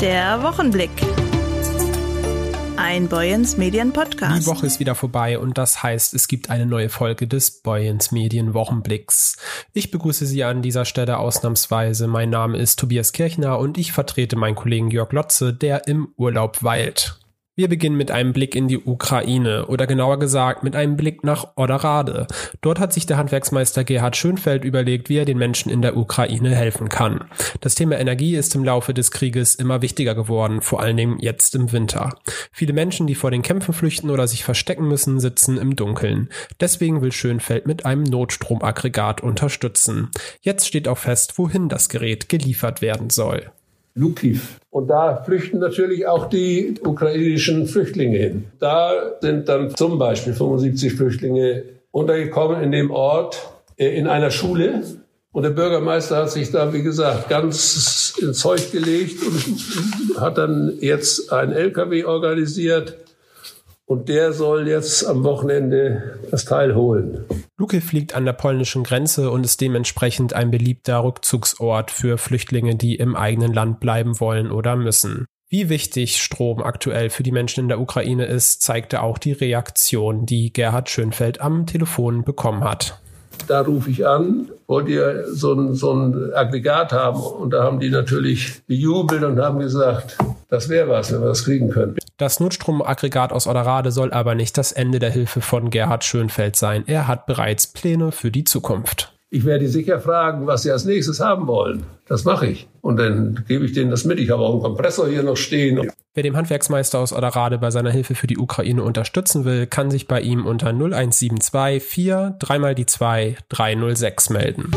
Der Wochenblick. Ein Boyens Medien Podcast. Die Woche ist wieder vorbei und das heißt, es gibt eine neue Folge des Boyens Medien Wochenblicks. Ich begrüße Sie an dieser Stelle ausnahmsweise. Mein Name ist Tobias Kirchner und ich vertrete meinen Kollegen Jörg Lotze, der im Urlaub weilt. Wir beginnen mit einem Blick in die Ukraine oder genauer gesagt mit einem Blick nach Oderade. Dort hat sich der Handwerksmeister Gerhard Schönfeld überlegt, wie er den Menschen in der Ukraine helfen kann. Das Thema Energie ist im Laufe des Krieges immer wichtiger geworden, vor allen Dingen jetzt im Winter. Viele Menschen, die vor den Kämpfen flüchten oder sich verstecken müssen, sitzen im Dunkeln. Deswegen will Schönfeld mit einem Notstromaggregat unterstützen. Jetzt steht auch fest, wohin das Gerät geliefert werden soll. Lukiv. Und da flüchten natürlich auch die ukrainischen Flüchtlinge hin. Da sind dann zum Beispiel 75 Flüchtlinge untergekommen in dem Ort, äh, in einer Schule. Und der Bürgermeister hat sich da, wie gesagt, ganz ins Zeug gelegt und hat dann jetzt einen LKW organisiert. Und der soll jetzt am Wochenende das Teil holen. Luke fliegt an der polnischen Grenze und ist dementsprechend ein beliebter Rückzugsort für Flüchtlinge, die im eigenen Land bleiben wollen oder müssen. Wie wichtig Strom aktuell für die Menschen in der Ukraine ist, zeigte auch die Reaktion, die Gerhard Schönfeld am Telefon bekommen hat. Da rufe ich an, wollt ihr so ein, so ein Aggregat haben? Und da haben die natürlich gejubelt und haben gesagt, das wäre was, wenn wir das kriegen können. Das Notstromaggregat aus Oderade soll aber nicht das Ende der Hilfe von Gerhard Schönfeld sein. Er hat bereits Pläne für die Zukunft. Ich werde sicher fragen, was sie als nächstes haben wollen. Das mache ich. Und dann gebe ich denen das mit. Ich habe auch einen Kompressor hier noch stehen. Wer dem Handwerksmeister aus Oderade bei seiner Hilfe für die Ukraine unterstützen will, kann sich bei ihm unter 0172 4 dreimal die 2 306 melden.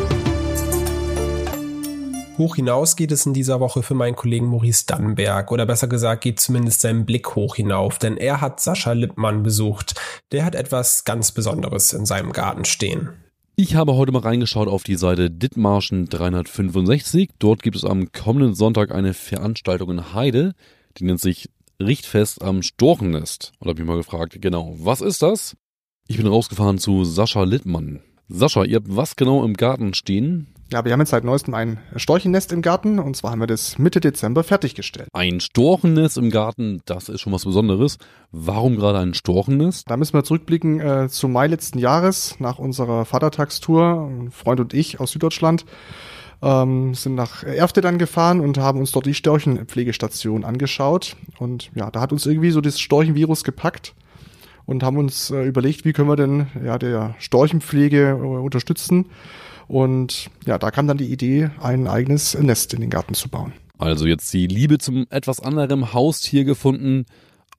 Hoch hinaus geht es in dieser Woche für meinen Kollegen Maurice Dannenberg oder besser gesagt geht zumindest sein Blick hoch hinauf, denn er hat Sascha Lippmann besucht. Der hat etwas ganz Besonderes in seinem Garten stehen. Ich habe heute mal reingeschaut auf die Seite Dithmarschen 365. Dort gibt es am kommenden Sonntag eine Veranstaltung in Heide, die nennt sich Richtfest am Storchennest. Und habe mich mal gefragt, genau, was ist das? Ich bin rausgefahren zu Sascha Littmann. Sascha, ihr habt was genau im Garten stehen? Ja, wir haben jetzt seit neuestem ein Storchennest im Garten und zwar haben wir das Mitte Dezember fertiggestellt. Ein Storchennest im Garten, das ist schon was Besonderes. Warum gerade ein Storchennest? Da müssen wir zurückblicken äh, zum Mai letzten Jahres nach unserer Vatertagstour. Ein Freund und ich aus Süddeutschland ähm, sind nach Erfte dann gefahren und haben uns dort die Storchenpflegestation angeschaut. Und ja, da hat uns irgendwie so das Storchenvirus gepackt und haben uns äh, überlegt, wie können wir denn ja der Storchenpflege äh, unterstützen. Und ja, da kam dann die Idee, ein eigenes Nest in den Garten zu bauen. Also jetzt die Liebe zum etwas anderem Haustier gefunden,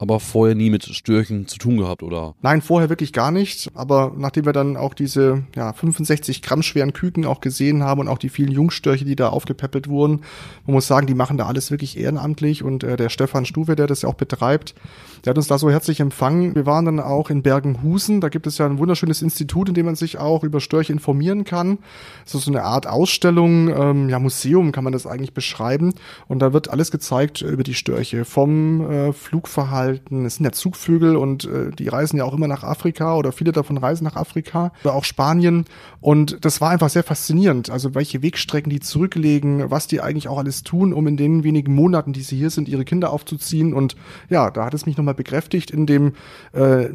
aber vorher nie mit Störchen zu tun gehabt, oder? Nein, vorher wirklich gar nicht. Aber nachdem wir dann auch diese ja, 65 Gramm schweren Küken auch gesehen haben und auch die vielen Jungstörche, die da aufgepäppelt wurden, man muss sagen, die machen da alles wirklich ehrenamtlich. Und äh, der Stefan Stuwe, der das ja auch betreibt, der hat uns da so herzlich empfangen. Wir waren dann auch in Bergenhusen. Da gibt es ja ein wunderschönes Institut, in dem man sich auch über Störche informieren kann. Das ist so eine Art Ausstellung, ähm, ja, Museum kann man das eigentlich beschreiben. Und da wird alles gezeigt über die Störche. Vom äh, Flugverhalten Verhalten. Es sind ja Zugvögel und äh, die reisen ja auch immer nach Afrika oder viele davon reisen nach Afrika oder auch Spanien. Und das war einfach sehr faszinierend. Also welche Wegstrecken die zurücklegen, was die eigentlich auch alles tun, um in den wenigen Monaten, die sie hier sind, ihre Kinder aufzuziehen. Und ja, da hat es mich nochmal bekräftigt in dem äh,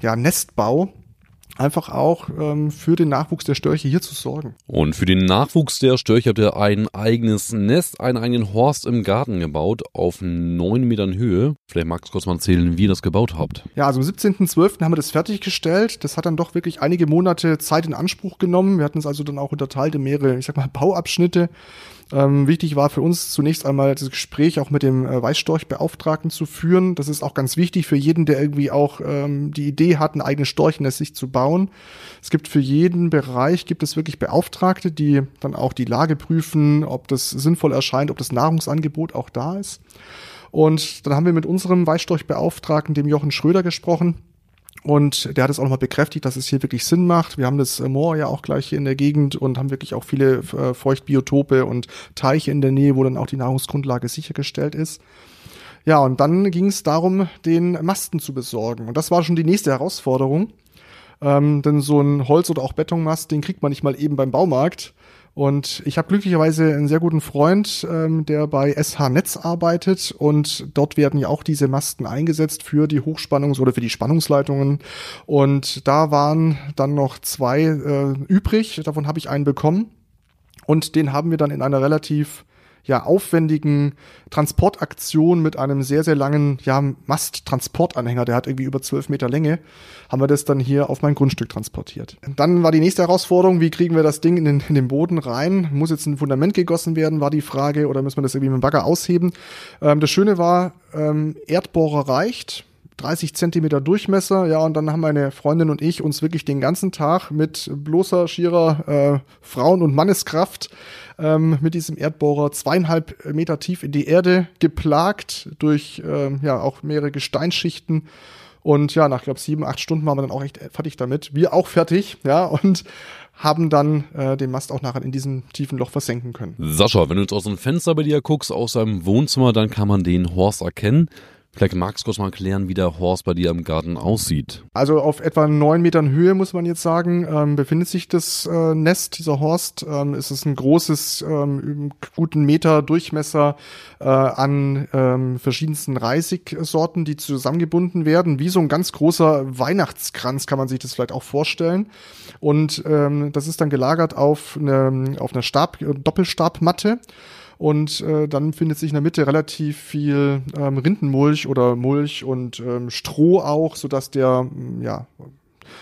ja, Nestbau einfach auch ähm, für den Nachwuchs der Störche hier zu sorgen. Und für den Nachwuchs der Störche habt ihr ein eigenes Nest, einen eigenen Horst im Garten gebaut, auf neun Metern Höhe. Vielleicht magst du kurz mal erzählen, wie ihr das gebaut habt. Ja, also am 17.12. haben wir das fertiggestellt. Das hat dann doch wirklich einige Monate Zeit in Anspruch genommen. Wir hatten es also dann auch unterteilt in mehrere, ich sag mal, Bauabschnitte. Ähm, wichtig war für uns zunächst einmal das Gespräch auch mit dem äh, Weißstorchbeauftragten zu führen. Das ist auch ganz wichtig für jeden, der irgendwie auch ähm, die Idee hat, ein eigenes Storchennest sich zu bauen. Es gibt für jeden Bereich gibt es wirklich Beauftragte, die dann auch die Lage prüfen, ob das sinnvoll erscheint, ob das Nahrungsangebot auch da ist. Und dann haben wir mit unserem Weißstorchbeauftragten, dem Jochen Schröder, gesprochen und der hat es auch nochmal bekräftigt, dass es hier wirklich Sinn macht. Wir haben das äh, Moor ja auch gleich hier in der Gegend und haben wirklich auch viele äh, Feuchtbiotope und Teiche in der Nähe, wo dann auch die Nahrungsgrundlage sichergestellt ist. Ja, und dann ging es darum, den Masten zu besorgen. Und das war schon die nächste Herausforderung. Ähm, denn so ein Holz- oder auch Betonmast, den kriegt man nicht mal eben beim Baumarkt. Und ich habe glücklicherweise einen sehr guten Freund, ähm, der bei SH Netz arbeitet und dort werden ja auch diese Masten eingesetzt für die Hochspannungs- oder für die Spannungsleitungen. Und da waren dann noch zwei äh, übrig, davon habe ich einen bekommen. Und den haben wir dann in einer relativ ja, aufwendigen Transportaktion mit einem sehr, sehr langen ja, Masttransportanhänger, der hat irgendwie über zwölf Meter Länge, haben wir das dann hier auf mein Grundstück transportiert. Dann war die nächste Herausforderung, wie kriegen wir das Ding in den, in den Boden rein? Muss jetzt ein Fundament gegossen werden, war die Frage, oder müssen wir das irgendwie mit dem Bagger ausheben? Ähm, das Schöne war, ähm, Erdbohrer reicht, 30 Zentimeter Durchmesser, ja, und dann haben meine Freundin und ich uns wirklich den ganzen Tag mit bloßer, schierer äh, Frauen- und Manneskraft ähm, mit diesem Erdbohrer zweieinhalb Meter tief in die Erde geplagt durch ähm, ja auch mehrere Gesteinsschichten. Und ja, nach, glaube sieben, acht Stunden waren wir dann auch echt fertig damit. Wir auch fertig, ja, und haben dann äh, den Mast auch nachher in diesem tiefen Loch versenken können. Sascha, wenn du jetzt aus dem Fenster bei dir guckst, aus deinem Wohnzimmer, dann kann man den Horst erkennen. Vielleicht magst du kurz mal erklären, wie der Horst bei dir im Garten aussieht. Also auf etwa neun Metern Höhe, muss man jetzt sagen, ähm, befindet sich das äh, Nest, dieser Horst. Ähm, es ist ein großes, ähm, guten Meter Durchmesser äh, an ähm, verschiedensten Reisigsorten, die zusammengebunden werden. Wie so ein ganz großer Weihnachtskranz kann man sich das vielleicht auch vorstellen. Und ähm, das ist dann gelagert auf eine, auf einer Stab, Doppelstabmatte. Und äh, dann findet sich in der Mitte relativ viel ähm, Rindenmulch oder Mulch und ähm, Stroh auch, sodass der, ja,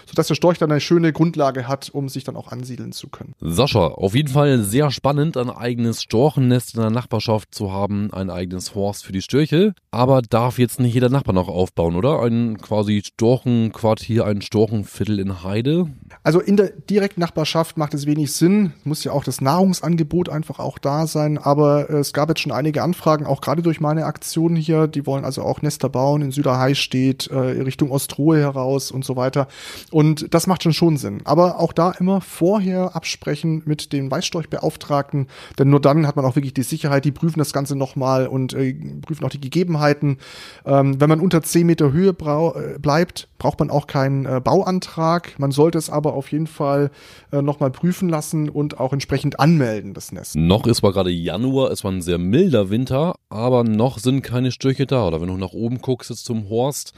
sodass der Storch dann eine schöne Grundlage hat, um sich dann auch ansiedeln zu können. Sascha, auf jeden Fall sehr spannend, ein eigenes Storchennest in der Nachbarschaft zu haben, ein eigenes Horst für die Störche. Aber darf jetzt nicht jeder Nachbar noch aufbauen, oder? Ein quasi Storchenquartier, ein Storchenviertel in Heide? Also in der direkten Nachbarschaft macht es wenig Sinn. Muss ja auch das Nahrungsangebot einfach auch da sein. Aber äh, es gab jetzt schon einige Anfragen, auch gerade durch meine Aktion hier. Die wollen also auch Nester bauen in Süderheistedt, äh, Richtung Ostrohe heraus und so weiter. Und das macht schon schon Sinn. Aber auch da immer vorher absprechen mit den Weißstorchbeauftragten, denn nur dann hat man auch wirklich die Sicherheit, die prüfen das Ganze nochmal und äh, prüfen auch die Gegebenheiten. Ähm, wenn man unter 10 Meter Höhe äh, bleibt, braucht man auch keinen äh, Bauantrag. Man sollte es aber auf jeden Fall äh, nochmal prüfen lassen und auch entsprechend anmelden, das Nest. Noch ist zwar gerade Januar, es war ein sehr milder Winter, aber noch sind keine Störche da. Oder wenn du nach oben guckst jetzt zum Horst,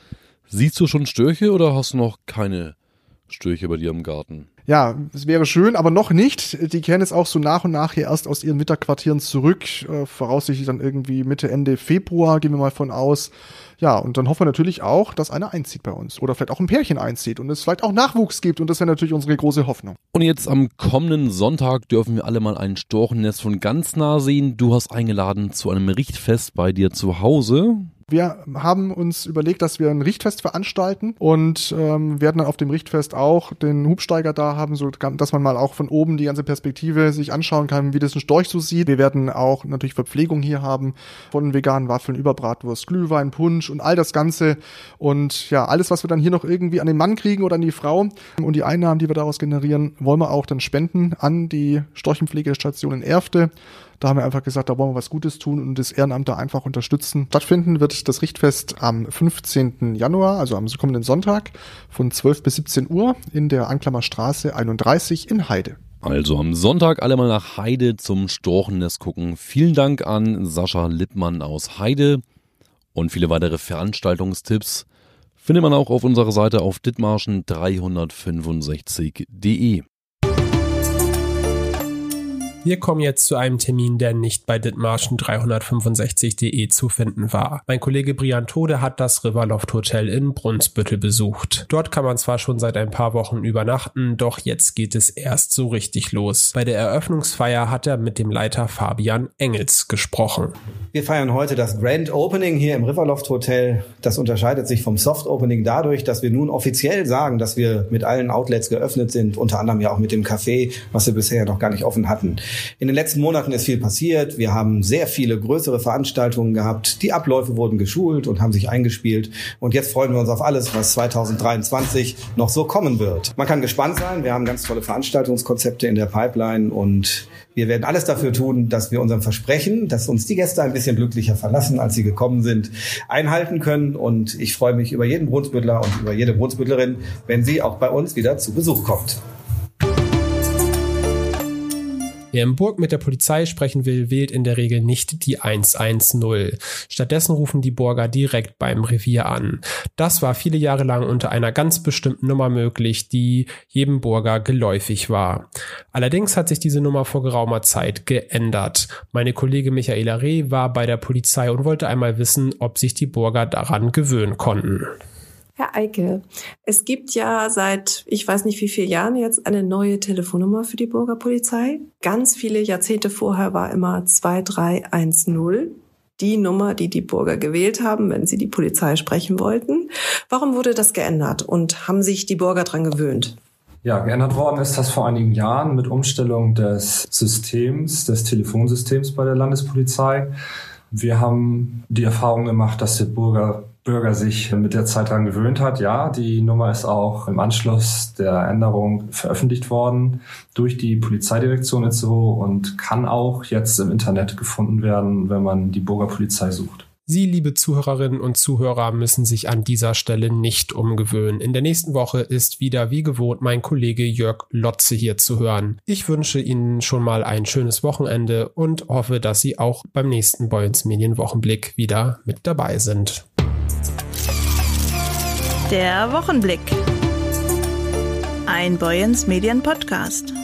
Siehst du schon Störche oder hast du noch keine Störche bei dir im Garten? Ja, es wäre schön, aber noch nicht. Die kehren jetzt auch so nach und nach hier erst aus ihren Winterquartieren zurück. Äh, voraussichtlich dann irgendwie Mitte, Ende Februar, gehen wir mal von aus. Ja, und dann hoffen wir natürlich auch, dass einer einzieht bei uns. Oder vielleicht auch ein Pärchen einzieht und es vielleicht auch Nachwuchs gibt. Und das wäre natürlich unsere große Hoffnung. Und jetzt am kommenden Sonntag dürfen wir alle mal ein Storchennest von ganz nah sehen. Du hast eingeladen zu einem Richtfest bei dir zu Hause. Wir haben uns überlegt, dass wir ein Richtfest veranstalten und ähm, werden dann auf dem Richtfest auch den Hubsteiger da haben, so dass man mal auch von oben die ganze Perspektive sich anschauen kann, wie das ein Storch so sieht. Wir werden auch natürlich Verpflegung hier haben von veganen Waffeln über Bratwurst, Glühwein, Punsch und all das Ganze und ja, alles, was wir dann hier noch irgendwie an den Mann kriegen oder an die Frau und die Einnahmen, die wir daraus generieren, wollen wir auch dann spenden an die Storchenpflegestation in Erfte. Da haben wir einfach gesagt, da wollen wir was Gutes tun und das Ehrenamt da einfach unterstützen. Stattfinden wird das Richtfest am 15. Januar, also am kommenden Sonntag von 12 bis 17 Uhr in der Anklammer Straße 31 in Heide. Also am Sonntag alle mal nach Heide zum Storchennest gucken. Vielen Dank an Sascha Lippmann aus Heide und viele weitere Veranstaltungstipps findet man auch auf unserer Seite auf ditmarschen365.de. Wir kommen jetzt zu einem Termin, der nicht bei ditmarschen365.de zu finden war. Mein Kollege Brian Tode hat das Riverloft Hotel in Brunsbüttel besucht. Dort kann man zwar schon seit ein paar Wochen übernachten, doch jetzt geht es erst so richtig los. Bei der Eröffnungsfeier hat er mit dem Leiter Fabian Engels gesprochen. Wir feiern heute das Grand Opening hier im Riverloft Hotel. Das unterscheidet sich vom Soft Opening dadurch, dass wir nun offiziell sagen, dass wir mit allen Outlets geöffnet sind, unter anderem ja auch mit dem Café, was wir bisher noch gar nicht offen hatten. In den letzten Monaten ist viel passiert. Wir haben sehr viele größere Veranstaltungen gehabt. Die Abläufe wurden geschult und haben sich eingespielt. Und jetzt freuen wir uns auf alles, was 2023 noch so kommen wird. Man kann gespannt sein. Wir haben ganz tolle Veranstaltungskonzepte in der Pipeline und wir werden alles dafür tun, dass wir unserem Versprechen, dass uns die Gäste ein bisschen glücklicher verlassen, als sie gekommen sind, einhalten können. Und ich freue mich über jeden Brunsbüttler und über jede Brunsbüttlerin, wenn sie auch bei uns wieder zu Besuch kommt. Wer im Burg mit der Polizei sprechen will, wählt in der Regel nicht die 110. Stattdessen rufen die Burger direkt beim Revier an. Das war viele Jahre lang unter einer ganz bestimmten Nummer möglich, die jedem Burger geläufig war. Allerdings hat sich diese Nummer vor geraumer Zeit geändert. Meine Kollege Michaela Reh war bei der Polizei und wollte einmal wissen, ob sich die Burger daran gewöhnen konnten. Herr Eike, es gibt ja seit ich weiß nicht wie vielen Jahren jetzt eine neue Telefonnummer für die Bürgerpolizei. Ganz viele Jahrzehnte vorher war immer 2310 die Nummer, die die Bürger gewählt haben, wenn sie die Polizei sprechen wollten. Warum wurde das geändert und haben sich die Bürger dran gewöhnt? Ja, geändert worden ist das vor einigen Jahren mit Umstellung des Systems, des Telefonsystems bei der Landespolizei. Wir haben die Erfahrung gemacht, dass der Bürger Bürger sich mit der Zeit daran gewöhnt hat. Ja, die Nummer ist auch im Anschluss der Änderung veröffentlicht worden durch die Polizeidirektion Itzehoe und kann auch jetzt im Internet gefunden werden, wenn man die Bürgerpolizei sucht. Sie, liebe Zuhörerinnen und Zuhörer, müssen sich an dieser Stelle nicht umgewöhnen. In der nächsten Woche ist wieder wie gewohnt mein Kollege Jörg Lotze hier zu hören. Ich wünsche Ihnen schon mal ein schönes Wochenende und hoffe, dass Sie auch beim nächsten Boyens Medien Wochenblick wieder mit dabei sind. Der Wochenblick. Ein Boyens Medien Podcast.